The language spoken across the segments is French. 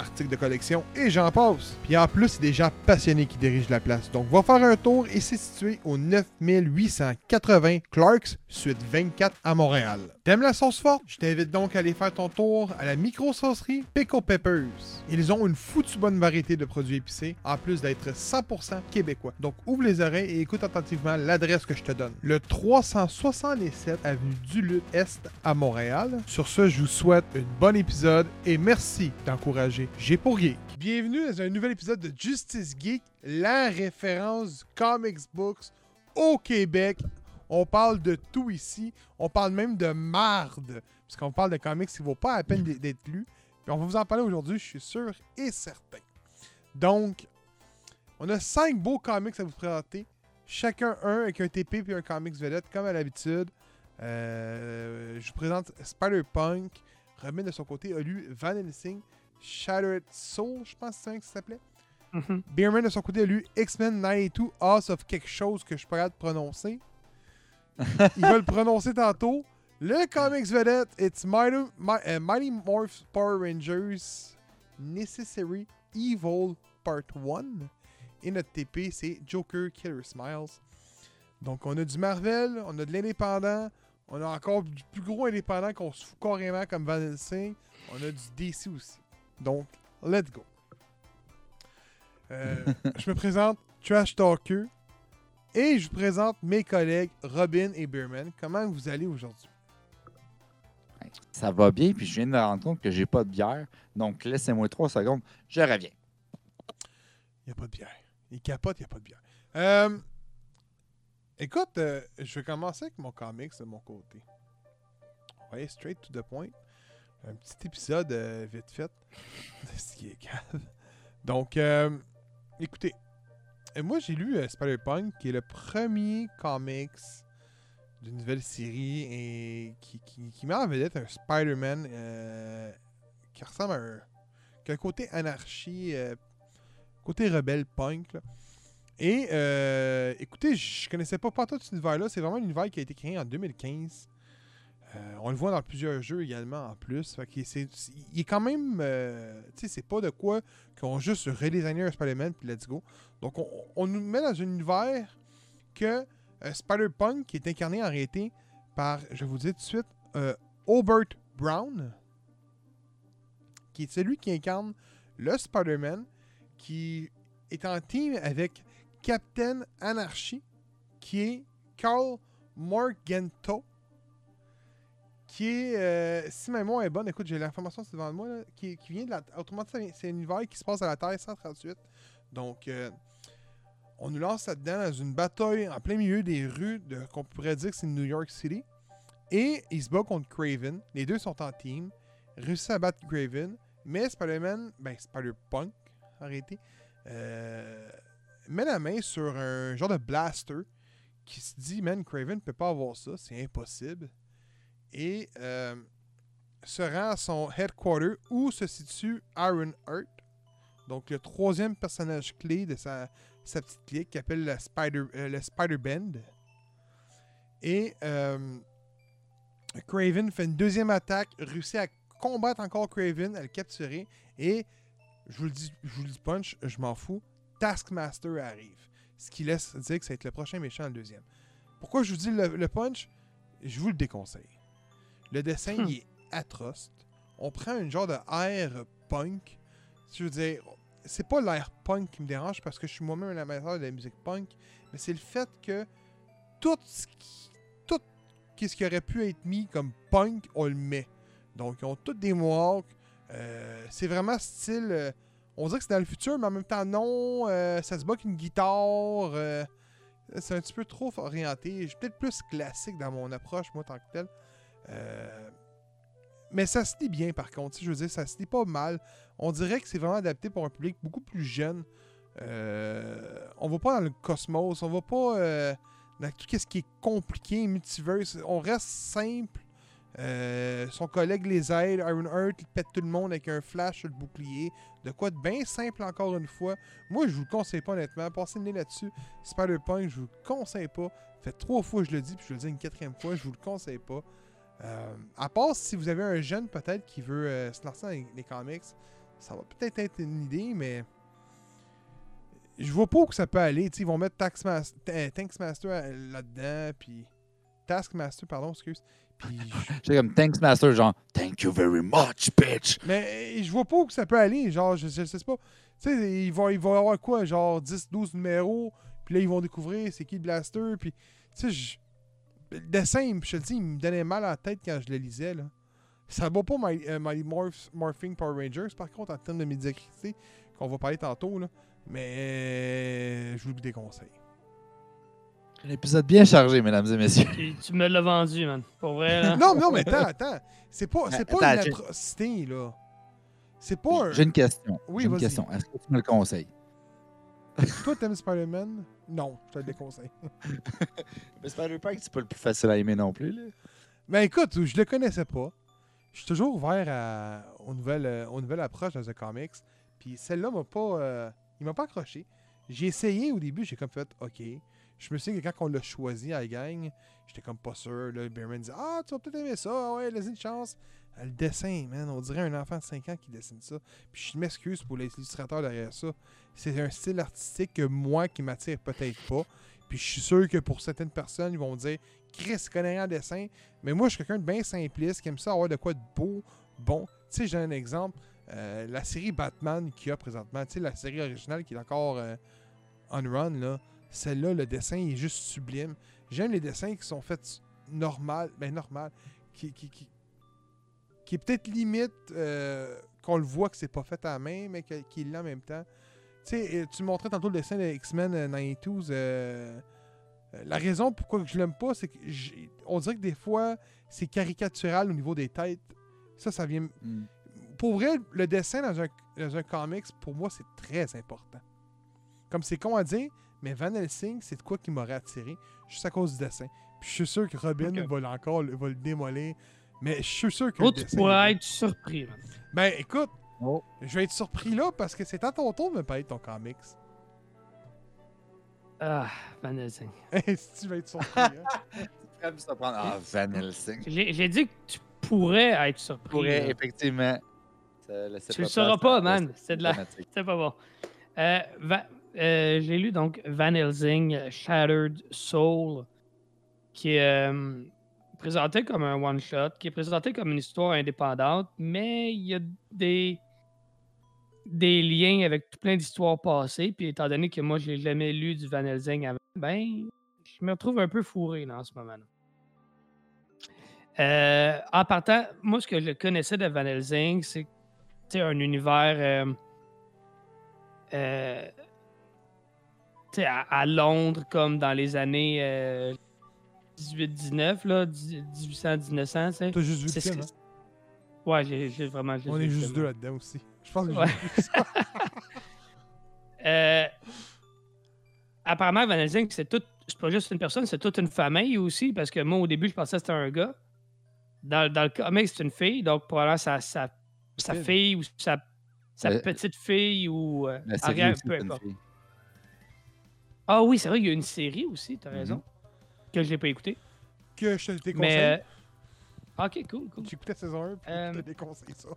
articles de collection et j'en passe. Puis en plus, c'est des gens passionnés qui dirigent la place. Donc va faire un tour et c'est situé au 9880 Clarks, suite 24 à Montréal. T'aimes la sauce forte? Je t'invite donc à aller faire ton tour à la micro-saucerie Pickle Peppers. Ils ont une foutue bonne variété de produits épicés, en plus d'être 100% québécois. Donc ouvre les oreilles et écoute attentivement l'adresse que je te donne. Le 367 avenue Duluth Est à Montréal. Sur ce, je vous souhaite un bon épisode et merci d'encourager J'ai pour Geek. Bienvenue dans un nouvel épisode de Justice Geek, la référence comics books au Québec. On parle de tout ici. On parle même de marde. Puisqu'on parle de comics qui ne vaut pas la peine d'être lu. Puis on va vous en parler aujourd'hui, je suis sûr et certain. Donc, on a cinq beaux comics à vous présenter. Chacun un avec un TP puis un comics vedette, comme à l'habitude. Euh, je vous présente Spider-Punk. Robin, de son côté, a lu Van Helsing, Shattered Soul, je pense que c'est ça que ça s'appelait. Mhm. Beerman, de son côté, a lu X-Men 92, House of quelque chose que je de prononcer. Il va le prononcer tantôt. Le comics vedette, it's Mighty, Mi- euh, Mighty Morph Power Rangers Necessary Evil Part 1. Et notre TP, c'est Joker Killer Smiles. Donc, on a du Marvel, on a de l'indépendant, on a encore du plus gros indépendant qu'on se fout carrément comme Van Helsing. On a du DC aussi. Donc, let's go. Euh, je me présente Trash Talker et je vous présente mes collègues Robin et Beerman. Comment vous allez aujourd'hui? Ça va bien, puis je viens de me rendre compte que j'ai pas de bière. Donc, laissez-moi trois secondes, je reviens. Il n'y a pas de bière. Il capote, il n'y a pas de bière. Euh, écoute, euh, je vais commencer avec mon comics de mon côté. Ouais, straight to the point. Un petit épisode euh, vite fait ce qui est cave. Donc, écoutez, euh, moi j'ai lu euh, Spider-Punk, qui est le premier comics d'une nouvelle série et qui, qui, qui met en vedette un Spider-Man euh, qui ressemble à un. qui a un côté anarchie, euh, côté rebelle punk. là. Et écoutez, je connaissais pas pas tout cet univers-là. C'est vraiment un univers qui a été créé en 2015. Euh, on le voit dans plusieurs jeux également en plus. Il est quand même. euh, tu sais, c'est pas de quoi qu'on juste redesigné un Spider-Man puis let's go. Donc on, nous met dans un univers que euh, Spider-Punk qui est incarné en réalité par, je vous dire tout de suite, euh, Albert Brown, qui est celui qui incarne le Spider-Man, qui est en team avec Captain Anarchy, qui est Carl Morgento, qui est, euh, si ma mémoire est bonne, écoute, j'ai l'information devant moi, qui, vient de la... Autrement dit, c'est un univers qui se passe à la Terre 138. Donc, euh, on nous lance là-dedans dans une bataille en plein milieu des rues de qu'on pourrait dire que c'est New York City. Et il se bat contre Craven. Les deux sont en team. Réussit à battre Craven. Mais Spider-Man, ben Spider-Punk, en réalité, euh, met la main sur un genre de blaster qui se dit, man, Craven peut pas avoir ça, c'est impossible. Et euh, se rend à son headquarter où se situe Iron Heart. Donc le troisième personnage clé de sa, petite clique qui appelle le Spider, euh, le Spider Bend. Et euh, Craven fait une deuxième attaque, réussit à combattre encore Craven, à le capturer. Et je vous le dis, je vous le dis punch, je m'en fous. Taskmaster arrive. Ce qui laisse dire que ça va être le prochain méchant le deuxième. Pourquoi je vous dis le punch? Je vous le déconseille. Le dessin, Hmm. il est atroce. On prend un genre de air punk. Je veux dire, c'est pas l'air punk qui me dérange parce que je suis moi-même un amateur de la musique punk, mais c'est le fait que tout ce qui, tout qu'est-ce qui aurait pu être mis comme punk, on le met. Donc, ils ont tous des mohawks. Euh, c'est vraiment style. euh, on dirait que c'est dans le futur, mais en même temps, non. euh, ça se bat qu'une guitare. c'est un petit peu trop orienté. Je suis peut-être plus classique dans mon approche, moi, tant que tel. Euh, mais ça se lit bien, par contre. Je veux dire, ça se lit pas mal. On dirait que c'est vraiment adapté pour un public beaucoup plus jeune. Euh, on va pas dans le cosmos. On va pas euh, dans tout ce qui est compliqué, multiverse. On reste simple. Son collègue les aide. Iron Heart il pète tout le monde avec un flash sur le bouclier. De quoi de bien simple encore une fois. Moi, je vous le conseille pas honnêtement. Passez le nez là-dessus. Spider-Punk, je vous le conseille pas. Fait trois fois je le dis, puis je le dis une quatrième fois, je vous le conseille pas. Euh, à part si vous avez un jeune peut-être qui veut euh, se lancer dans les, les comics, ça va peut-être être une idée, mais je vois pas où que ça peut aller. T'sais, ils vont mettre Taxmas- Tanksmaster euh, là-dedans, puis Taskmaster, pardon, excuse. Puis je- J'ai comme Thanks Master, genre Thank you very much, bitch. Mais je vois pas où que ça peut aller. Genre, je, je sais pas. Tu sais, ils vont, ils vont avoir quoi? Genre 10, 12 numéros. Puis là, ils vont découvrir c'est qui le blaster. Puis, tu sais, je- le dessin, je te le dis, il me donnait mal à la tête quand je le lisais. Là. Ça vaut pas My, euh, Mighty Morph- Morphing Power Rangers, par contre, en termes de médiocrité, qu'on va parler tantôt. Là. Mais euh, je vous le déconseille. Un épisode bien chargé, mesdames et messieurs. Tu, tu me l'as vendu, man. Pour vrai, là. non, non, mais attends, attends. C'est pas, c'est pas Attends, une j'ai- atrocité, là. C'est pas un. J'ai une question. Oui, J'ai une question. Est-ce que tu me le conseilles? Toi, t'aimes Spider-Man? Non, je te le déconseille. Mais Spider-Punk, c'est pas le plus facile à aimer non plus. Là. Ben écoute, je le connaissais pas. Je suis toujours ouvert à- aux, nouvelles, euh, aux nouvelles approches dans The Comics. Puis celle-là m'a pas. euh, il m'a pas accroché. J'ai essayé au début, j'ai comme fait OK. Je me souviens que quand on l'a choisi à la gang, j'étais comme pas sûr. Là, Bearman disait Ah, tu vas peut-être aimer ça, Ah ouais, laisse une chance. Le dessin, man, on dirait un enfant de 5 ans qui dessine ça. Puis je m'excuse pour les illustrateurs derrière ça. C'est un style artistique que moi qui m'attire peut-être pas. Puis je suis sûr que pour certaines personnes, ils vont dire Chris, connaît rien en dessin. Mais moi, je suis quelqu'un de bien simpliste qui aime ça avoir de quoi de beau, bon. Tu sais, j'ai un exemple. euh, la série Batman qu'il y a présentement, tu sais, la série originale qui est encore euh, on run, là. Celle-là, le dessin est juste sublime. J'aime les dessins qui sont faits normal, ben normal, qui, qui est peut-être limite euh, qu'on le voit que c'est pas fait à la main, mais que- qu'il est là en même temps. Tu sais, tu montrais tantôt le dessin de X-Men euh, 92. euh, euh, la raison pourquoi je l'aime pas, c'est que on dirait que des fois, c'est caricatural au niveau des têtes. Ça, ça vient. Hmm. Pour vrai, le dessin dans un, dans un comics, pour moi, c'est très important. Comme c'est con à dire, mais Van Helsing, c'est de quoi qui m'aurait attiré, juste à cause du dessin. Puis je suis sûr que Robin va, encore, va le démolir. Mais je suis sûr que Oh, tu pourrais être surpris, man? Ben écoute, Oh. je vais être surpris là parce que c'est à ton tour de me parler de ton comics. Ah, Van Helsing. si tu vas être surpris. hein. Très bien prendre. Ah, Van Helsing. J'ai dit que tu pourrais être surpris. pourrait là. effectivement. Tu le sauras pas, man. C'est de la-. C'est pas bon. Euh, Va- euh, J'ai lu donc Van Helsing, Shattered Soul, qui est euh, présenté comme un one-shot, qui est présenté comme une histoire indépendante, mais il y a des, liens avec tout plein d'histoires passées. Puis étant donné que moi, je n'ai jamais lu du Van Helsing avant, ben, je me retrouve un peu fourré là, en ce moment. Euh, en partant, moi, ce que je connaissais de Van Helsing, c'est un univers euh, euh, à, Londres, comme dans les années 18-19, là, 1800-1900. tu sais. T'as juste vu le film, hein? Ouais, j'ai j'ai vraiment juste On est juste deux là-dedans aussi. Je pense que j'ai Ouais. vu ça. Euh, apparemment, Van Helsing, c'est tout. C'est pas juste une personne, c'est toute une famille aussi, parce que moi, au début, je pensais que c'était un gars. Dans, dans le comic, c'est une fille, donc probablement sa, sa, sa Fille. ou sa, sa Euh, petite fille ou euh, arrière, peu importe. Ah oui, c'est vrai, il y a une série aussi, t'as raison, que je n'ai pas écouté. Que je te déconseille. Mais. euh, Ok, cool, cool. J'écoutais saison 1 puis Euh, je te déconseille ça.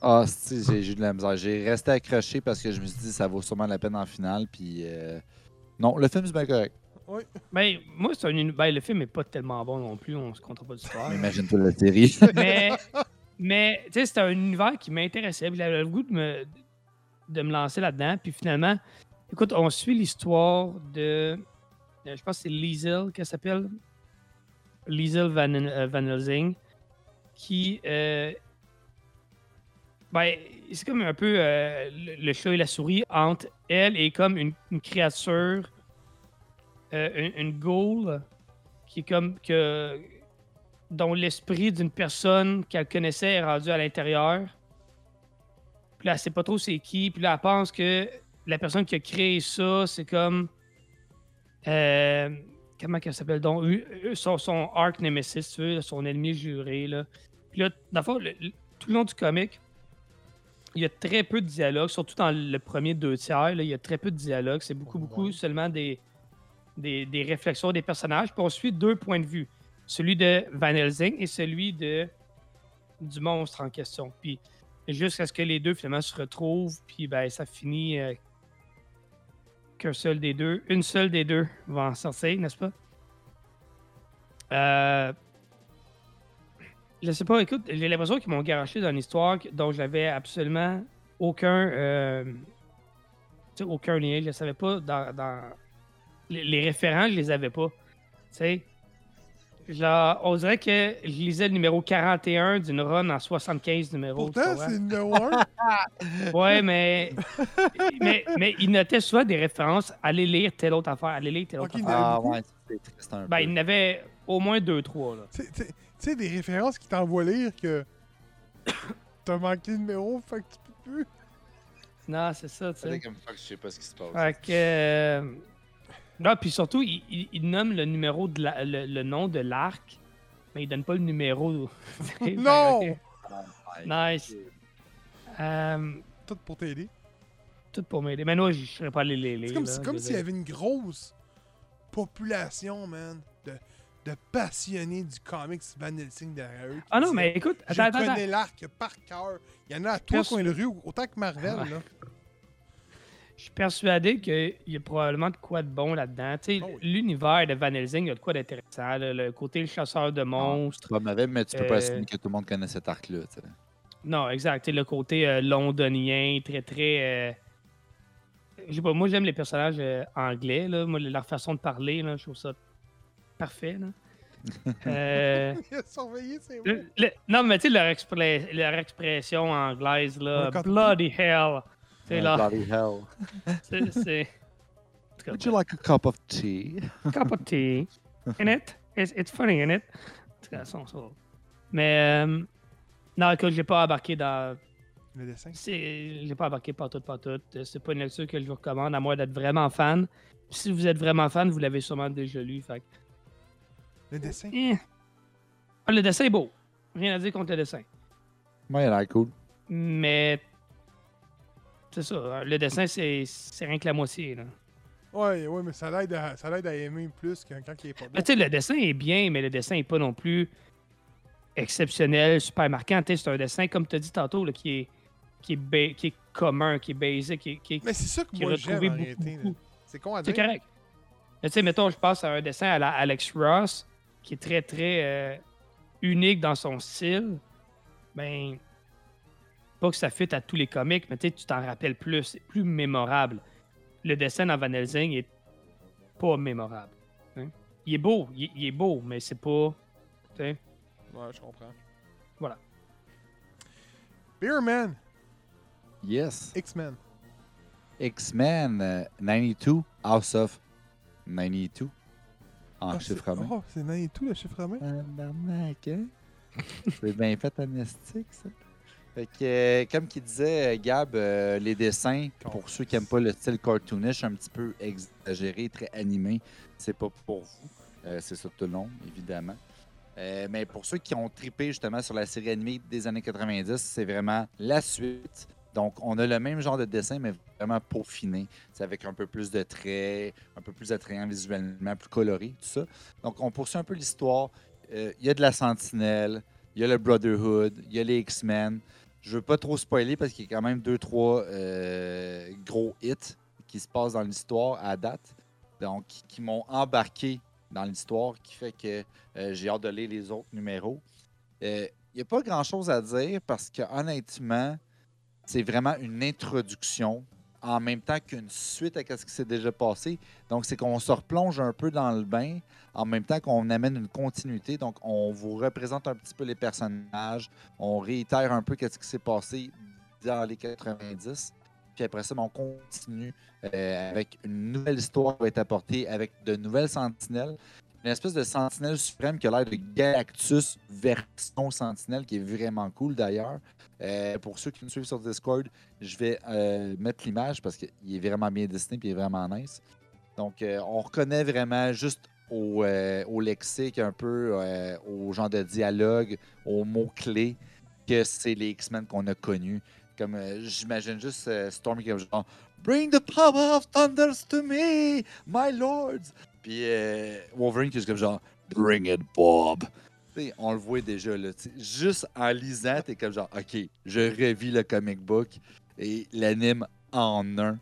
Ah, si, j'ai j'ai eu de la misère. J'ai resté accroché parce que je me suis dit ça vaut sûrement la peine en finale. Puis euh, non, le film c'est bien correct. Ben, moi, c'est un. Ben, le film est pas tellement bon non plus, on se compte pas d'histoire. Mais Imagine-toi la série. mais, mais tu sais, c'était un univers qui m'intéressait. J'avais le goût de me, de me lancer là-dedans. Puis finalement, écoute, on suit l'histoire de. Euh, Je pense que c'est Liesel qu'elle s'appelle. Liesel Van, euh, Van Helsing, qui. euh, ben, c'est comme un peu le, chat et la souris entre elle et comme une, une créature, une, une ghoul, qui est comme que. dont l'esprit d'une personne qu'elle connaissait est rendu à l'intérieur. Puis là, elle sait pas trop c'est qui. Puis là, elle pense que la personne qui a créé ça, c'est comme. Euh, comment qu'elle s'appelle? Donc son, son arc nemesis, tu veux, son ennemi juré. Là. Puis là, dans le fond, le- le- tout le long du comic, il y a très peu de dialogue, surtout dans le premier deux tiers. là, il y a très peu de dialogue. C'est beaucoup, beaucoup Ouais. seulement des, des, des réflexions des personnages. Puis on suit deux points de vue celui de Van Helsing et celui de du monstre en question. Puis jusqu'à ce que les deux finalement se retrouvent, puis ben ça finit euh, qu'un seul des deux, une seule des deux va en sortir, n'est-ce pas? Euh, je sais pas, écoute, j'ai l'impression qu'ils m'ont garoché dans une histoire dont j'avais absolument aucun, euh, aucun lien. Je ne savais pas dans, les, référents, je les avais pas. Genre, on dirait que je lisais le numéro 41 d'une run en 75 numéros. Pourtant, c'est le numéro 1. Ouais, mais, mais, mais il notait souvent des références. Allez lire telle autre affaire, allez lire telle autre affaire. Ah beaucoup. ouais, c'est triste un Ben, peu. il y en avait au moins deux, trois. Là. Tu sais- des références qui t'envoient lire que t'as manqué le numéro, fait que tu peux plus. Non, c'est ça, tu sais. Fuck, je sais pas ce qui se passe. Fait que. Non, puis surtout, il, il- il nomme le numéro de la- le, le nom de l'arc, mais il donne pas le numéro. Non! Nice. Euh, Tout pour t'aider. tout pour m'aider. Mais moi, je serais pas allé les lire. C'est comme, si- s'il y avait une grosse population, man, de, de passionnés du comics Van Helsing derrière eux. Ah non, mais écoute, Je attends, attends, connais attends. l'arc par cœur. Il y en a à tous coins de rue, autant que Marvel. Ouais. Là. Je suis persuadé qu'il y a probablement de quoi de bon là-dedans. Tu sais, Oh oui. l'univers de Van Helsing, il y a de quoi d'intéressant. Le côté le chasseur de monstres. C'est pas mauvais, mais tu peux pas Euh, assumer que tout le monde connaît cet arc-là. Non, exact. Le côté euh, londonien, très, très. euh, Je sais pas, moi, j'aime les personnages euh, anglais. Là. Moi, leur façon de parler, là, je trouve ça parfait. Là. Euh, Il a surveillé mots. le- le- Non, mais tu sais, leur, expre- leur expression anglaise, là, Ouais, Bloody hell. Tu Ouais, là, bloody hell. c'est. c'est- Would you like a cup of tea? cup of tea in it? It's, it's funny in it. En tout cas, son- son- Mais euh, non, écoute, j'ai pas embarqué dans. Le dessin? c'est- J'ai pas embarqué partout, partout. C'est pas une lecture que je vous recommande, à moins d'être vraiment fan. Si vous êtes vraiment fan, vous l'avez sûrement déjà lu. Fait Le dessin? eh. Ah, le dessin est beau. Rien à dire contre le dessin. Moi, il a l'air cool. Mais. C'est ça. Le dessin, c'est c'est rien que la moitié. Là. Ouais, ouais, mais ça l'aide à, ça l'aide à aimer plus que quand il est pas. Mais tu sais, le dessin est bien, mais le dessin est pas non plus exceptionnel, super marquant. C'est un dessin, comme tu as dit tantôt, là, qui, est, qui, est ba- qui est commun, qui est basic, qui est, qui est- Mais c'est ça que moi j'aime. C'est con à C'est dire. correct. Mais tu sais, mettons, je passe à un dessin à la Alex Ross, qui est très, très euh, unique dans son style. Ben, pas que ça fit à tous les comics, mais tu sais, tu t'en rappelles plus. C'est plus mémorable. Le dessin dans Van Helsing est pas mémorable. hein. Il est beau, il, il est beau, mais c'est pas. tu sais. Ouais, je comprends. Voilà. Beerman, Yes. X-Men. X-Men euh, 92, House of 92. En Ah, chiffre romain. Oh, c'est dans tout le chiffre romain. Tabarnak, hein? C'est bien fait amnestique, ça. Fait que, euh, comme qu'il disait, euh, Gab, euh, les dessins, pour ceux qui n'aiment pas le style cartoonish, un petit peu exagéré, très animé, c'est pas pour vous. C'est ça tout le long, évidemment. Mais pour ceux qui ont tripé justement sur la série animée des années 90, c'est vraiment la suite. Donc, on a le même genre de dessin, mais vraiment peaufiné. C'est avec un peu plus de traits, un peu plus attrayant visuellement, plus coloré, tout ça. Donc, on poursuit un peu l'histoire. Il y a de la Sentinelle, il y a le Brotherhood, il y a les X-Men. Je veux pas trop spoiler parce qu'il y a quand même deux, trois euh, gros hits qui se passent dans l'histoire à date. Donc, qui, m'ont embarqué dans l'histoire, qui fait que euh, j'ai hâte les autres numéros. Euh, Il n'y a pas grand-chose à dire parce que honnêtement, c'est vraiment une introduction en même temps qu'une suite à ce qui s'est déjà passé. Donc, c'est qu'on se replonge un peu dans le bain en même temps qu'on amène une continuité. Donc, on vous représente un petit peu les personnages, on réitère un peu ce qui s'est passé dans les 90. Puis après ça, ben, on continue euh, avec une nouvelle histoire qui va être apportée avec de nouvelles sentinelles. Une espèce de sentinelle suprême qui a l'air de Galactus version sentinelle qui est vraiment cool d'ailleurs. Euh, pour ceux qui nous suivent sur Discord, je vais euh, mettre l'image parce qu'il est vraiment bien dessiné et il est vraiment nice. Donc, on reconnaît vraiment juste au, au lexique, un peu au genre de dialogue, aux mots-clés que c'est les X-Men qu'on a connus. Comme j'imagine juste Stormy comme genre Bring the power of thunders to me, my lords. Puis euh, Wolverine qui est comme genre Bring it, Bob. on le voit déjà là. Juste en lisant, t'es comme genre OK, je revis le comic book et l'anime en un.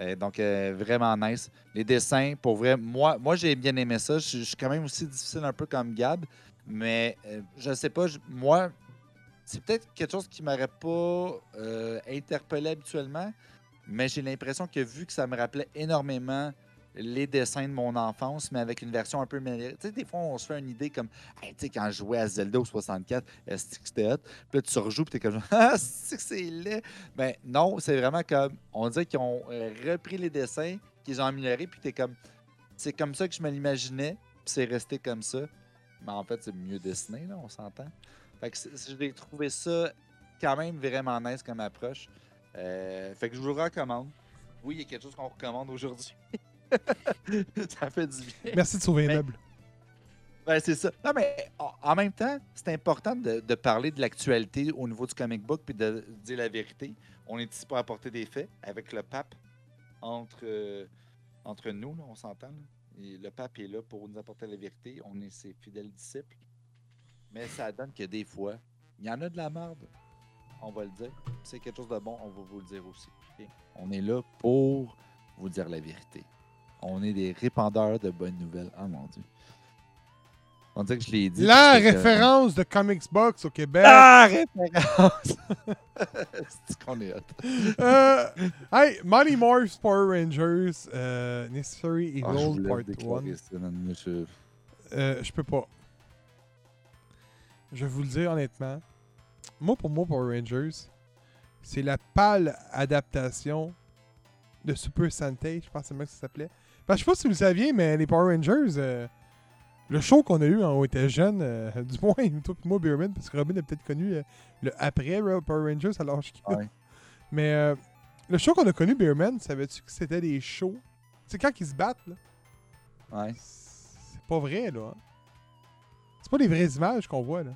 Euh, donc euh, vraiment nice. Les dessins, pour vrai, moi, moi j'ai bien aimé ça. Je suis quand même aussi difficile un peu comme Gab, mais je sais pas, moi, c'est peut-être quelque chose qui m'aurait pas interpellé habituellement, mais j'ai l'impression que vu que ça me rappelait énormément les dessins de mon enfance, mais avec une version un peu meilleure. Tu sais, des fois, on se fait une idée comme, tu sais, quand je jouais à Zelda au 64, c'était hot. Puis là, tu rejoues, puis t'es comme, ah, c'est laid. Ben non, c'est vraiment comme, on dirait qu'ils ont euh, repris les dessins, qu'ils ont améliorés, puis t'es comme, c'est comme ça que je me l'imaginais, puis c'est resté comme ça. Mais en fait, c'est mieux dessiné, là, on s'entend. Fait que j'ai trouvé ça quand même vraiment nice comme approche. Euh, fait que je vous recommande. Oui, il y a quelque chose qu'on recommande aujourd'hui. ça fait du bien. Merci de sauver un meuble. Ben, c'est ça. Non, mais en même temps, c'est important de, parler de l'actualité au niveau du comic book puis de dire la vérité. On est ici pour apporter des faits avec le pape entre, euh, entre nous, on s'entend. Le pape est là pour nous apporter la vérité. On est ses fidèles disciples. Mais ça donne que des fois, il y en a de la merde. On va le dire. C'est quelque chose de bon, on va vous le dire aussi. On est là pour vous dire la vérité. On est des répandeurs de bonnes nouvelles. Ah mon Dieu. On dirait que je l'ai dit. La référence de Comics Box au Québec. La référence! C'est qu'on est hot. euh, hey, Money Morphs Power Rangers euh, Necessary ah, Evil Part 1. Je... Euh, je peux pas. Je vais vous le dire honnêtement. Moi, pour moi, Power Rangers, c'est la pâle adaptation de Super Sentai, je pense que c'est que ça s'appelait. Je je sais pas si vous le saviez, mais les Power Rangers, euh, le show qu'on a eu quand on était jeune, euh, du moins, toi et moi, Beerman, parce que Robin a peut-être connu euh, le après Power Rangers à l'âge qu'il Mais le show qu'on a connu, Beerman, savais-tu que c'était des shows? C'est quand ils se battent, là Ouais. C'est pas vrai, là. Hein. C'est pas des vraies images qu'on voit, là.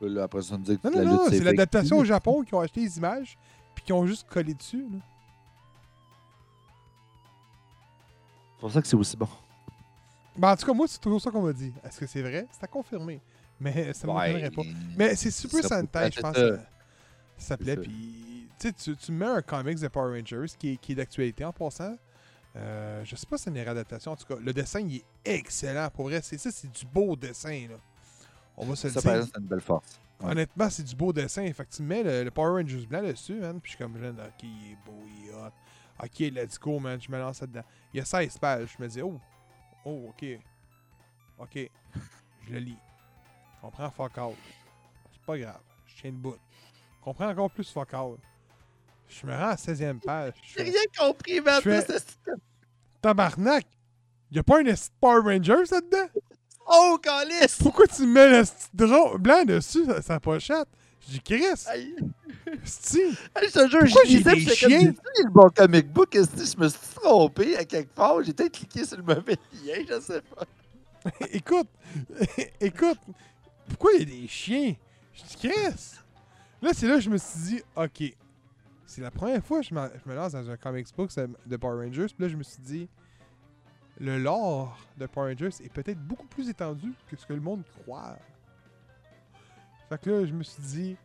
Là, après ça, on dit que non, non, non, c'est l'adaptation au Japon qui ont acheté les images puis qui ont juste collé dessus. Là. C'est pour ça que c'est aussi bon. Ben, en tout cas, moi, c'est toujours ça qu'on m'a dit. Est-ce que c'est vrai? C'est à confirmer. Mais ça ne m'étonnerait pas. Mais c'est Super Sentai, je pense. Ça, ça s'appelait. Puis, tu, tu mets un comics de Power Rangers qui est, qui est d'actualité en passant. Euh, je sais pas si c'est une réadaptation. En tout cas, le dessin, il est excellent. Pour vrai, c'est ça, c'est du beau dessin. Là. On va se ça, le dire. c'est une belle force. Honnêtement, c'est du beau dessin. Fait que tu mets le, Power Rangers blanc dessus, man. Puis je suis comme, ok, il est beau, il est hot. Ok, let's go, man. Je me lance là-dedans. Il y a 16 pages. Je me dis, oh, oh, ok. Ok. Je le lis. Je comprends fuck out. C'est pas grave. Je tiens de bout. Je comprends encore plus fuck out. Je me rends à la 16e page. J'ai rien compris, man. Fais... Tabarnak! Y'a pas un Power Rangers là-dedans? Oh, calice! Pourquoi tu mets le drone blanc dessus, sa pochette? J'ai Chris! Si! je te jure, Pourquoi des chiens? Comme, le bon comic book, je me suis trompé à quelque part? J'ai peut-être cliqué sur le mauvais lien, je sais pas. écoute, écoute, pourquoi il y a des chiens? Je dis Chris! Là, c'est là que je me suis dit, OK, c'est la première fois que je, me lance dans un comics book de Power Rangers. Puis là, je me suis dit, le lore de Power Rangers est peut-être beaucoup plus étendu que ce que le monde croit. Fait que là, je me suis dit,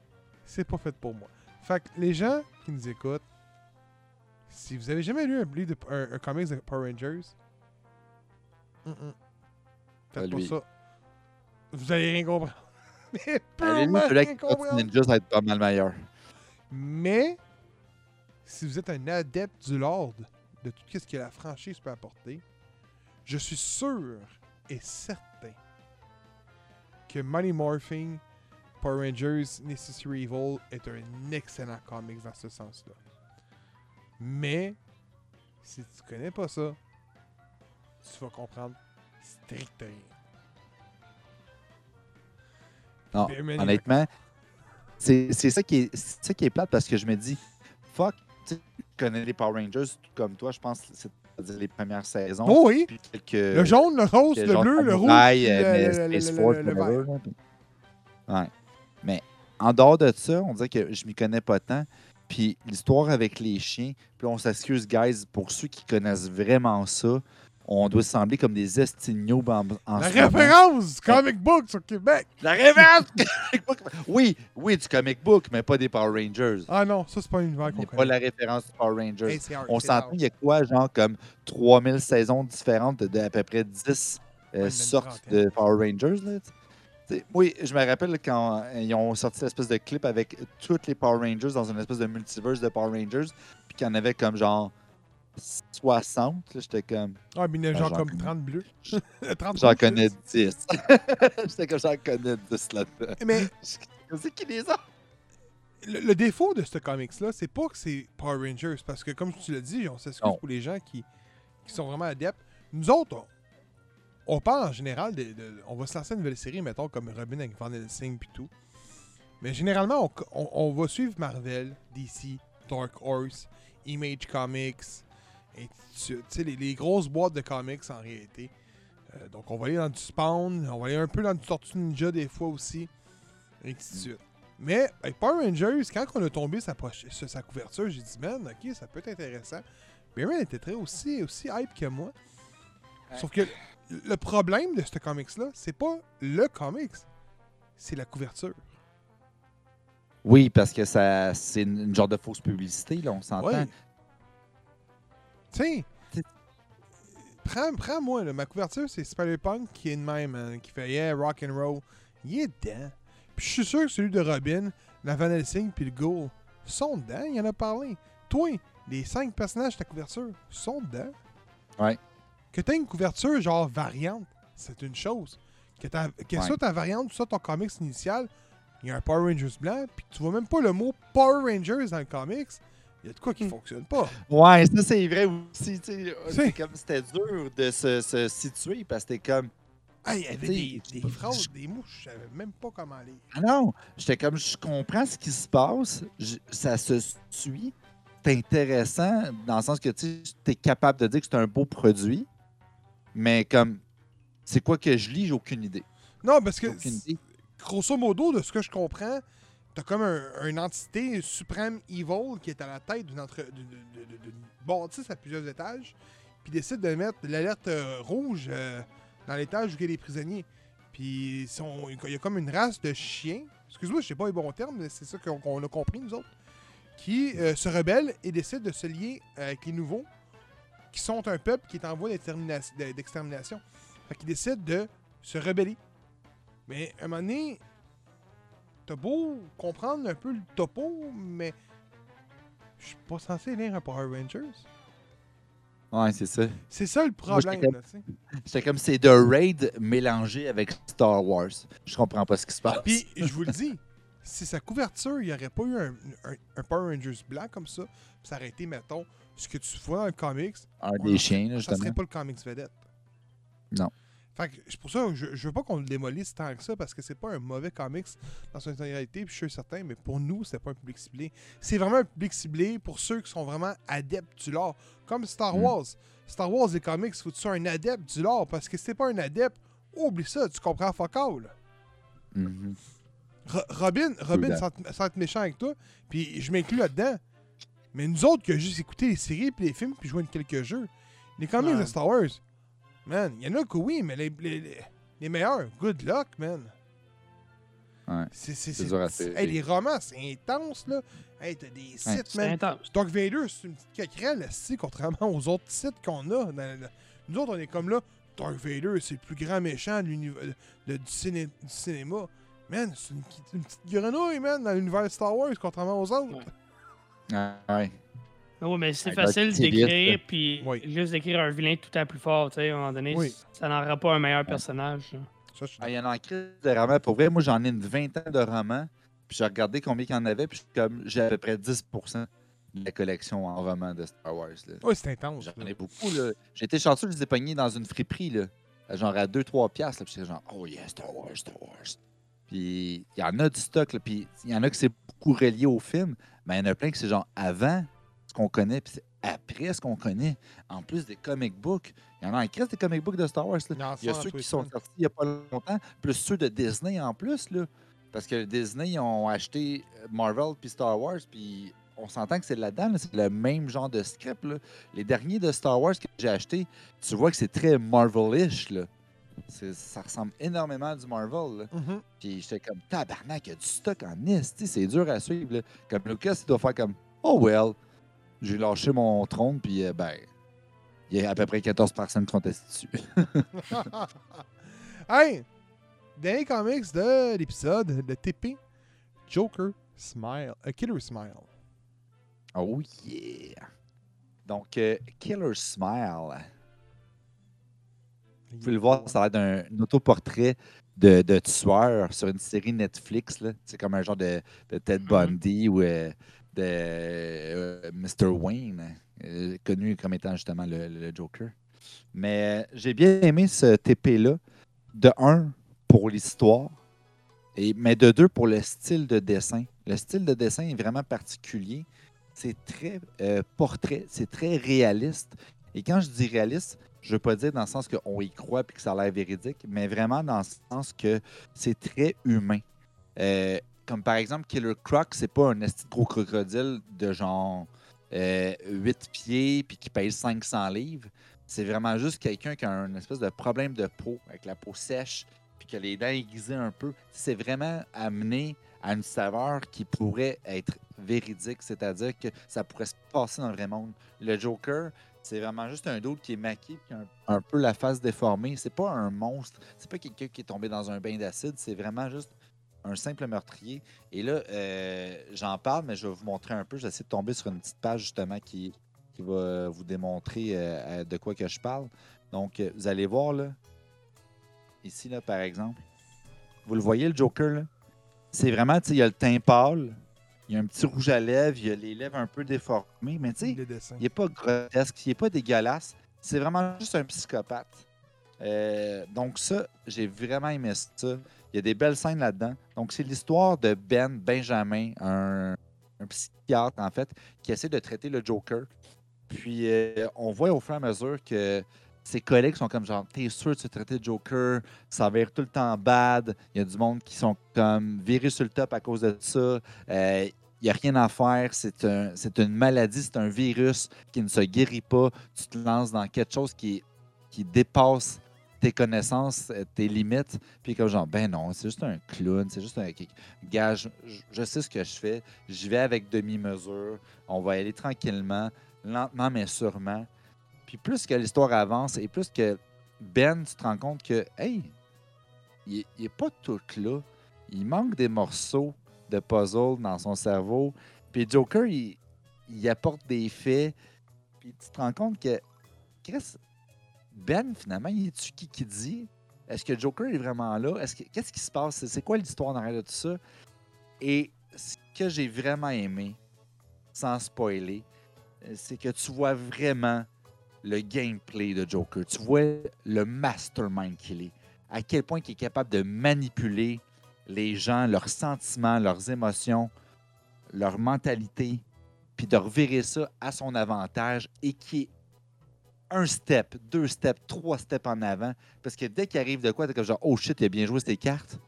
c'est pas fait pour moi. Fait que les gens qui nous écoutent, si vous avez jamais lu un, de, un, comics de Power Rangers, faites pas ça. Vous allez rien comprendre. Mais. Ninja, ça va être pas mal meilleur. Mais si vous êtes un adepte du Lord, de tout ce que la franchise peut apporter, je suis sûr et certain que Money Morphing Power Rangers Necessary Evil est un excellent comics dans ce sens-là. Mais, si tu connais pas ça, tu vas comprendre strict. Non, honnêtement, c'est ça, qui est- ça qui est plate parce que je me dis, fuck, tu connais les Power Rangers comme toi, je pense que c'est les premières saisons. Oh oui! quelques- Le jaune, le rose, le bleu, le rouge, euh, le, mais le- le- le- vert. Ouais. En dehors de ça, on dirait que je m'y connais pas tant. Puis l'histoire avec les chiens, puis on s'excuse, guys, pour ceux qui connaissent vraiment ça, on doit sembler comme des estignaux en, en La ce moment. référence du comic book sur Québec! La référence! du comic book. oui, oui, du comic book, mais pas des Power Rangers. Ah non, ça c'est pas un univers qu'on Mais pas la référence du Power Rangers. Hey, c'est hard, On s'entend, il y a quoi, genre comme 3000 saisons différentes de, à peu près 10 euh, sortes de Power Rangers. Là, tu sais. Tu sais, oui, je me rappelle quand euh, ils ont sorti l'espèce de clip avec toutes les Power Rangers dans une espèce de multiverse de Power Rangers, puis qu'il y en avait comme genre 60. là, J'étais comme, Ah, mais il y en a Ah, genre j'en comme connais. 30 bleus. 30 j'en connais c'est- 10. J'étais comme, j'en connais 10 là-dedans. Mais C'est qui les a? le, le défaut de ce comics-là, c'est pas que c'est Power Rangers, parce que comme tu l'as dit, on s'excuse pour les gens qui, qui sont vraiment adeptes. Nous autres, on, on parle en général de, de- On va se lancer une nouvelle série, mettons, comme Robin avec Van Helsing puis tout. Mais généralement, on, on- on va suivre Marvel, DC, Dark Horse, Image Comics, et. Tu sais, les, les grosses boîtes de comics en réalité. Euh, donc, on va aller dans du Spawn, on va aller un peu dans du Tortue Ninja des fois aussi, et ainsi de suite. Mais avec Power Rangers, quand on a tombé sa, sur sa couverture, j'ai dit, man, ok, ça peut être intéressant. Baron était très aussi, aussi hype que moi. Sauf que le problème de ce comics-là, c'est pas le comics, c'est la couverture. Oui, parce que ça, c'est une, une genre de fausse publicité, là, on s'entend. Ouais. Tiens, C'est- prends, prends-moi, là, ma couverture, c'est Spider-Punk qui est de même, hein, qui fait Yeah, rock and roll. Il est dedans. Puis je suis sûr que celui de Robin, la Van Helsing puis le Ghoul sont dedans, il en a parlé. Toi, les cinq personnages de ta couverture sont dedans. Ouais. Que tu une couverture genre variante, c'est une chose. Que, que Ouais. soit ta variante, soit ton comics initial, il y a un Power Rangers blanc, puis tu vois même pas le mot Power Rangers dans le comics, il y a de quoi qui Hmm. fonctionne pas. Ouais, ça c'est vrai aussi. C'est- C'est comme c'était dur de se, se situer parce que c'était comme. Ah, il y avait des, des phrases, des mots, je savais même pas comment lire. Ah non! J'étais comme je comprends ce qui se passe, je- ça se suit. C'est intéressant dans le sens que tu es capable de dire que c'est un beau produit, mais comme c'est quoi que je lis, j'ai aucune idée. Non, parce que, idée. grosso modo, de ce que je comprends, t'as comme un, une entité suprême evil qui est à la tête d'une entre- bâtisse à plusieurs étages, puis décide de mettre l'alerte euh, rouge euh, dans l'étage où il y a des prisonniers. Puis il y a comme une race de chiens, excuse-moi, je sais pas les bons termes, mais c'est ça qu'on a compris, nous autres, qui euh, se rebellent et décident de se lier avec les nouveaux, qui sont un peuple qui est en voie d'extermination- de- d'extermination. Fait qu'ils décident de se rebeller. Mais à un moment donné, t'as beau comprendre un peu le topo, mais je suis pas censé lire un Power Rangers. Ouais, c'est ça. C'est ça le problème. C'était comme c'est The Raid mélangé avec Star Wars. Je comprends pas ce qui se passe. Puis, je vous le dis, si sa couverture, il n'y aurait pas eu un, un- un Power Rangers blanc comme ça, ça aurait été, mettons, ce que tu vois dans le comics, un on- des chiens, là, ça serait pas le comics vedette. Non. Fait que c'est pour ça que je, je veux pas qu'on le démolisse tant que ça parce que c'est pas un mauvais comics dans son intégralité, puis je suis certain, mais pour nous, c'est pas un public ciblé. C'est vraiment un public ciblé pour ceux qui sont vraiment adeptes du lore. Comme Star Mm. Wars. Star Wars, les comics, faut que tu sois un adepte du lore parce que si t'es pas un adepte, oublie ça, tu comprends fuck all. Mhm. Ro- Robin, Robin sans, sans être méchant avec toi, puis je m'inclus là-dedans. Mais nous autres qui avons juste écouté les séries puis les films puis joué à quelques jeux, les comics Ouais. de Star Wars, man, il y en a que oui, mais les, les, les- les meilleurs, good luck, man. Ouais. C'est, c'est, C'est c'est- dur à hey, les romans, c'est intense, là. Hey, t'as des sites, C'est man. intense. Dark Vader, c'est une petite coquerelle, si, contrairement aux autres sites qu'on a. dans Nous autres, on est comme là, Dark Vader, c'est le plus grand méchant de l'univers- de- du, ciné- du cinéma. Man, c'est une, petite grenouille, man, dans l'univers Star Wars, contrairement aux autres. Ouais. Ah, ouais. Oui, mais c'est Un facile d'écrire, puis Oui. juste d'écrire un vilain tout à plus fort, tu sais, à un moment donné, Oui. ça n'aura pas un meilleur personnage. Ça, je Ah, il y en a en crise de romans. Pour vrai, moi, j'en ai une vingtaine de romans. Puis j'ai regardé combien il y en avait. Puis je suis comme, j'ai à peu près 10% de la collection en romans de Star Wars. Là. Oui, c'est intense. J'en ai beaucoup. là. J'ai été chanceux, je les ai pognés dans une friperie. Là. Genre à 2-3 piastres. là. Puis j'étais genre, oh yeah, Star Wars, Star Wars. Puis il y en a du stock. Là. Puis il y en a que c'est beaucoup relié au film. Mais il y en a plein que c'est genre avant ce qu'on connaît. Puis c'est après ce qu'on connaît. En plus des comic books. Il y en a en crise des comic books de Star Wars. là. Il y a ceux qui sont sortis il n'y a pas longtemps, plus ceux de Disney en plus. Là. Parce que Disney, ils ont acheté euh, Marvel puis Star Wars, puis on s'entend que c'est là-dedans, là, c'est le même genre de script. là. Les derniers de Star Wars que j'ai achetés, tu vois que c'est très Marvel-ish. Ça ressemble énormément à du Marvel. là. Mhm. Puis j'étais comme, tabarnak, il y a du stock en esti, c'est dur à suivre. là. Comme Lucas, il doit faire comme, oh well, j'ai lâché mon trône, puis euh, ben, il y a à peu près 14 personnes qui sont assises dessus. hey! Dernier comics de l'épisode, le TP Joker Smile. A Killer Smile. Oh yeah! Donc, euh, Killer Smile. Vous pouvez le voir, ça a l'air d'un autoportrait de, de tueur sur une série Netflix. C'est comme un genre de, de Ted Mhm. Bundy ou euh, de euh, Mr. Wayne, euh, connu comme étant justement le, le Joker. Mais euh, j'ai bien aimé ce TP-là. De un, pour l'histoire, mais de deux, pour le style de dessin. Le style de dessin est vraiment particulier. C'est très portrait, c'est très réaliste. Et quand je dis réaliste, je veux pas dire dans le sens qu'on y croit et que ça a l'air véridique, mais vraiment dans le sens que c'est très humain. Euh, comme par exemple, Killer Croc, c'est pas un esti gros crocodile de genre euh, 8 pieds puis qui pèse 500 livres. C'est vraiment juste quelqu'un qui a un espèce de problème de peau, avec la peau sèche, puis qui a les dents aiguisées un peu. C'est vraiment amené à une saveur qui pourrait être véridique, c'est-à-dire que ça pourrait se passer dans le vrai monde. Le Joker, c'est vraiment juste un d'autre qui est maquillé, qui a un, peu la face déformée. C'est pas un monstre, c'est pas quelqu'un qui est tombé dans un bain d'acide, c'est vraiment juste un simple meurtrier. Et là, euh, j'en parle, mais je vais vous montrer un peu. J'essaie de tomber sur une petite page justement qui, va vous démontrer euh, de quoi que je parle. Donc, euh, vous allez voir là, ici là, par exemple, vous le voyez le Joker là, c'est vraiment, il y a le teint pâle, il y a un petit rouge à lèvres, il y a les lèvres un peu déformées, mais tu sais, il n'est pas grotesque, il n'est pas dégueulasse. C'est vraiment juste un psychopathe. Euh, donc ça, j'ai vraiment aimé ça. Il y a des belles scènes là-dedans. Donc c'est l'histoire de Ben Benjamin, un, un psychiatre en fait, qui essaie de traiter le Joker. Puis euh, on voit au fur et à mesure que ses collègues sont comme genre, t'es sûr de se traiter de Joker, ça va être tout le temps bad. Il y a du monde qui sont comme virés sur le top à cause de ça. Euh, n'y a rien à faire. C'est un, une maladie, c'est un virus qui ne se guérit pas. Tu te lances dans quelque chose qui, qui dépasse tes connaissances, euh, tes limites. Puis comme genre, ben non, c'est juste un clown, c'est juste un... Gars, je- je sais ce que je fais. J'y vais avec demi-mesure. On va y aller tranquillement, lentement mais sûrement. Puis plus que l'histoire avance et plus que Ben, tu te rends compte que, hey, il n'est pas tout là. Il manque des morceaux de puzzle dans son cerveau. Puis Joker, il, apporte des faits. Puis tu te rends compte que Chris, Ben, finalement, il est-tu qui qui dit? Est-ce que Joker est vraiment là? Est-ce que, qu'est-ce qui se passe? C'est, c'est quoi l'histoire derrière de tout ça? Et ce que j'ai vraiment aimé, sans spoiler, euh, c'est que tu vois vraiment le gameplay de Joker. Tu vois le mastermind qu'il est. À quel point il est capable de manipuler les gens, leurs sentiments, leurs émotions, leur mentalité, puis de revirer ça à son avantage et qui est un step, deux steps, trois steps en avant. Parce que dès qu'il arrive de quoi, t'es comme genre, oh shit, il a bien joué ses cartes.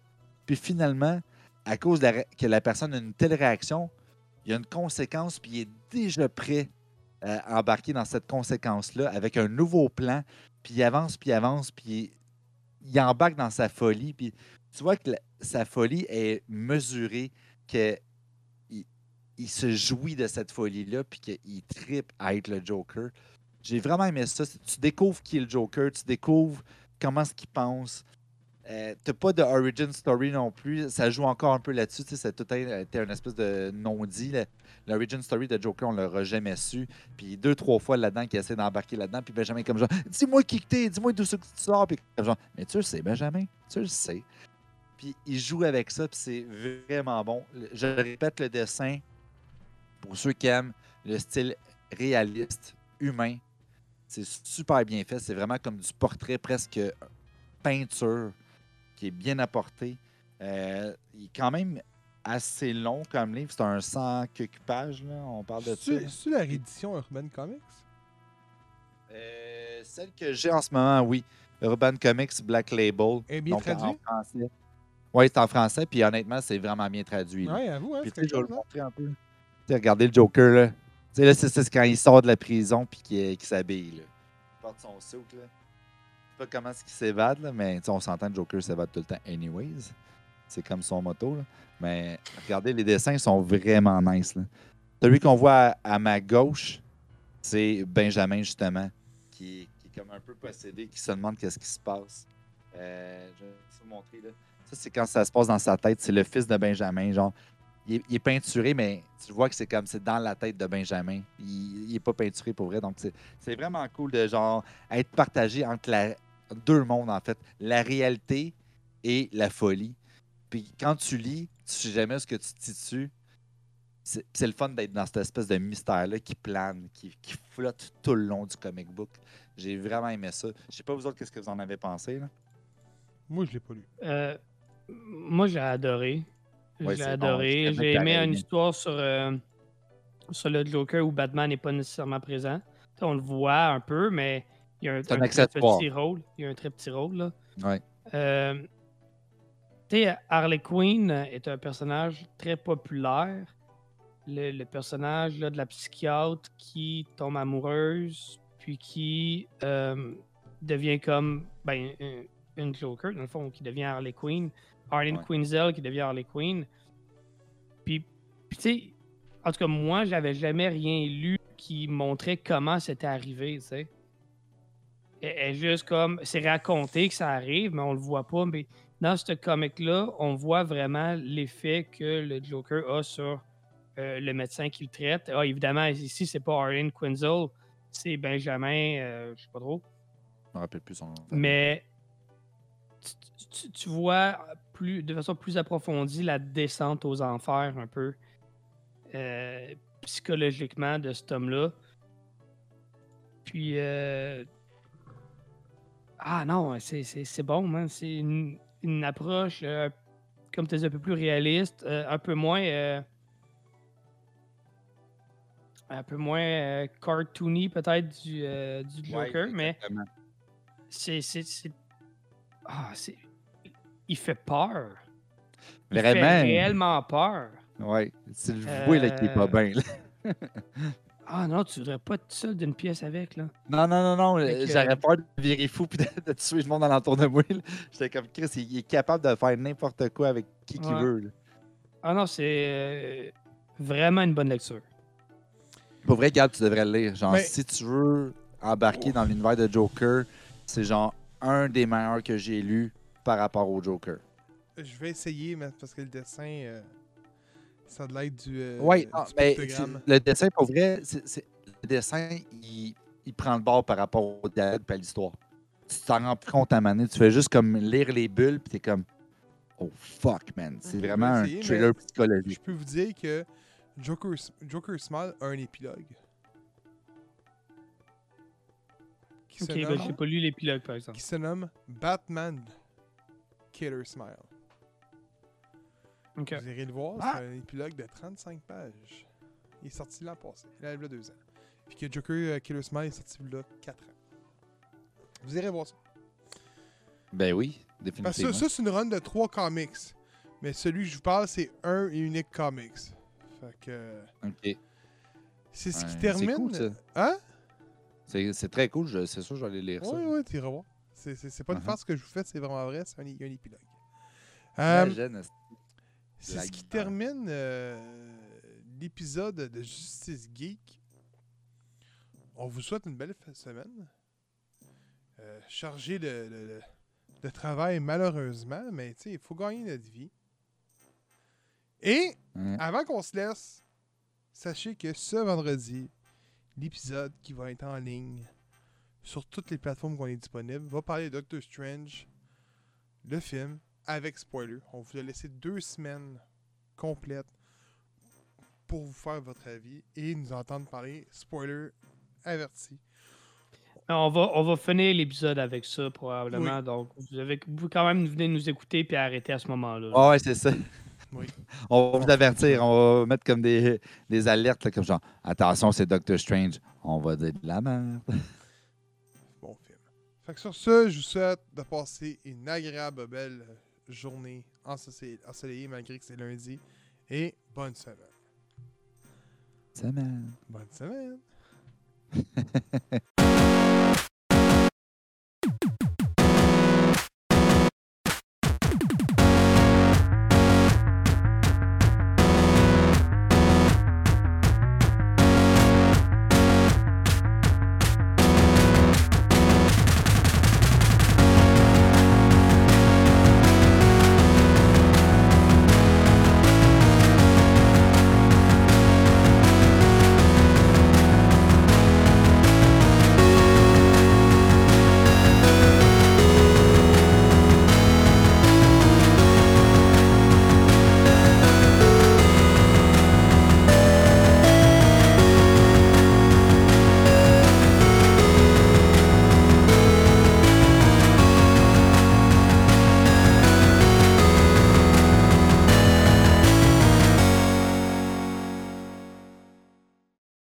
Puis finalement, à cause que la personne a une telle réaction, il y a une conséquence, puis il est déjà prêt euh, à embarquer dans cette conséquence-là avec un nouveau plan, puis il avance, puis il avance, puis il, il embarque dans sa folie, puis tu vois que sa folie est mesurée, qu'il il se jouit de cette folie-là, puis qu'il tripe à être le Joker. J'ai vraiment aimé ça. Tu découvres qui est le Joker, tu découvres comment est-ce qu'il pense. euh, t'as pas de origin story non plus. Ça joue encore un peu là-dessus. a tout un espèce de non-dit. L'origin story de Joker, on l'aura jamais su. Puis deux, trois fois là-dedans, qui essaie d'embarquer là-dedans. Puis Benjamin, comme genre, dis-moi qui que t'es, dis-moi d'où tu sors. Puis comme mais tu le sais, Benjamin, tu le sais. Puis il joue avec ça, puis c'est vraiment bon. Je répète le dessin, pour ceux qui aiment le style réaliste, humain, c'est super bien fait. C'est vraiment comme du portrait presque peinture qui est bien apporté. Euh, il est quand même assez long comme livre. C'est un 100 quelques pages, là. On parle de ça. C'est la réédition Urban Comics? Euh, celle que j'ai en ce moment, oui. Urban Comics Black Label. Et bien Donc, en traduit? français. Oui, c'est en français, puis honnêtement, c'est vraiment bien traduit. Ouais, avoue, hein, Puis, je vais le montrer un peu. Tu sais, regardez le Joker, là. Tu sais, là, c'est quand il sort de la prison puis qu'il s'habille, là. Il porte son suit, là. Je sais pas comment est-ce qu'il s'évade, là, mais tu sais, on s'entend que Joker s'évade tout le temps anyways. C'est comme son motto, là. Mais regardez, les dessins sont vraiment nice, là. Celui qu'on voit à, à ma gauche, c'est Benjamin, justement, qui, qui est comme un peu possédé, qui se demande qu'est-ce qui se passe. Euh, je vais vous montrer, là. Ça, c'est quand ça se passe dans sa tête. C'est le fils de Benjamin, genre il est, il est peinturé, mais tu vois que c'est comme c'est dans la tête de Benjamin. Il, il est pas peinturé pour vrai. Donc, c'est vraiment cool de genre être partagé entre la, deux mondes, en fait. La réalité et la folie. Puis quand tu lis, tu sais jamais ce que tu te situes. C'est c'est le fun d'être dans cette espèce de mystère-là qui plane, qui, qui flotte tout le long du comic book. J'ai vraiment aimé ça. Je sais pas vous autres, qu'est-ce que vous en avez pensé. Là? Moi, je l'ai pas lu. Euh, moi, j'ai adoré. Ouais, j'ai bon, adoré. j'ai aimé une histoire sur, euh, sur le Joker où Batman n'est pas nécessairement présent. On le voit un peu, mais il y a un, très petit rôle. Il y a un très petit rôle. Là. Ouais. Euh, Harley Quinn est un personnage très populaire. Le, le personnage là, de la psychiatre qui tombe amoureuse, puis qui euh, devient comme ben, un- une Joker, dans le fond, qui devient Harley Quinn. Harley Ouais. Quinzel qui devient Harley Quinn. Puis, puis tu sais, en tout cas, moi, j'avais jamais rien lu qui montrait comment c'était arrivé, tu sais. Est juste comme, c'est raconté que ça arrive, mais on le voit pas. Mais dans ce comic-là, on voit vraiment l'effet que le Joker a sur euh, le médecin qui le traite. Ah, évidemment, ici, c'est pas Arlene Quinzel, c'est Benjamin, euh, je sais pas trop. Je me rappelle plus son nom. Mais tu, tu- tu vois plus, de façon plus approfondie la descente aux enfers un peu euh, psychologiquement de cet homme-là. Puis euh, ah non, c'est, bon, man. C'est une, une approche euh, comme tu dis un peu plus réaliste, un peu moins un peu moins cartoony peut-être du, du Ouais, Joker, mais c'est, c'est- Ah, c'est. Il fait peur. Il Vraiment? fait réellement peur. Ouais, c'est le là qui est pas Euh, bien. Ah non, tu voudrais pas être seul d'une pièce avec, là. Non, non, non, non. J'aurais peur de virer fou puis de, de tuer le monde alentour de moi. J'étais comme Chris, il est capable de faire n'importe quoi avec qui qu'il veut. là. Ah non, c'est euh, vraiment une bonne lecture. Pour vrai, Gab, tu devrais le lire. Genre, Mais- si tu veux embarquer dans l'univers de Joker, c'est genre un des meilleurs que j'ai lu par rapport au Joker? Je vais essayer, mais parce que le dessin, euh, ça a de l'aide du, euh, Oui, du mais le dessin, pour vrai, le dessin, il, il prend le bord par rapport au dialogue et à l'histoire. Tu t'en rends plus compte à un moment donné, Tu fais juste comme lire les bulles, puis t'es comme Oh fuck, man. C'est Je vraiment un essayer, thriller Je psychologique. peux vous dire que Joker, Joker Smile a un épilogue. Qui, Ok, ben, j'ai pas lu l'épilogue, par exemple. qui se nomme Batman Killer Smile. Vous irez le voir, Ah! c'est un épilogue de 35 pages. Il est sorti l'an passé, il a deux ans. Puis que Joker euh, Killer Smile est sorti là 4 ans. Vous irez voir ça. Ben oui, Parce que définitivement. ça, ça, c'est une run de 3 comics. Mais celui que je vous parle, c'est un et unique comics. Fait que. Ok. C'est ce qui Ouais, termine. C'est cool, ça. Hein? C'est c'est très cool, c'est sûr que je vais aller lire ça. Oui, oui, tu iras voir. C'est, pas une Uh-huh. farce que je vous fais, c'est vraiment vrai, c'est un, épilogue. Euh, c'est ce qui termine euh, l'épisode de Justice Geek. On vous souhaite une belle semaine. Euh, le- le- de travail, malheureusement, mais tu sais, il faut gagner notre vie. Et Ouais. avant qu'on se laisse, sachez que ce vendredi, l'épisode qui va être en ligne sur toutes les plateformes qu'on est disponible va parler de Doctor Strange, le film, avec spoiler. On vous a laissé deux semaines complètes pour vous faire votre avis et nous entendre parler, spoiler averti. On va, on va finir l'épisode avec ça, probablement. Donc, vous, avez, vous quand même venir nous écouter puis arrêter à ce moment-là. Ah ouais, c'est ça. Oui. On va vous avertir, on va mettre comme des, des alertes, là, comme genre, attention, c'est Doctor Strange. On va dire de la merde. Fait que sur ce, je vous souhaite de passer une agréable, belle journée ensoleillée ensoleillée malgré que c'est lundi. Et bonne semaine. Semaine. Bonne semaine.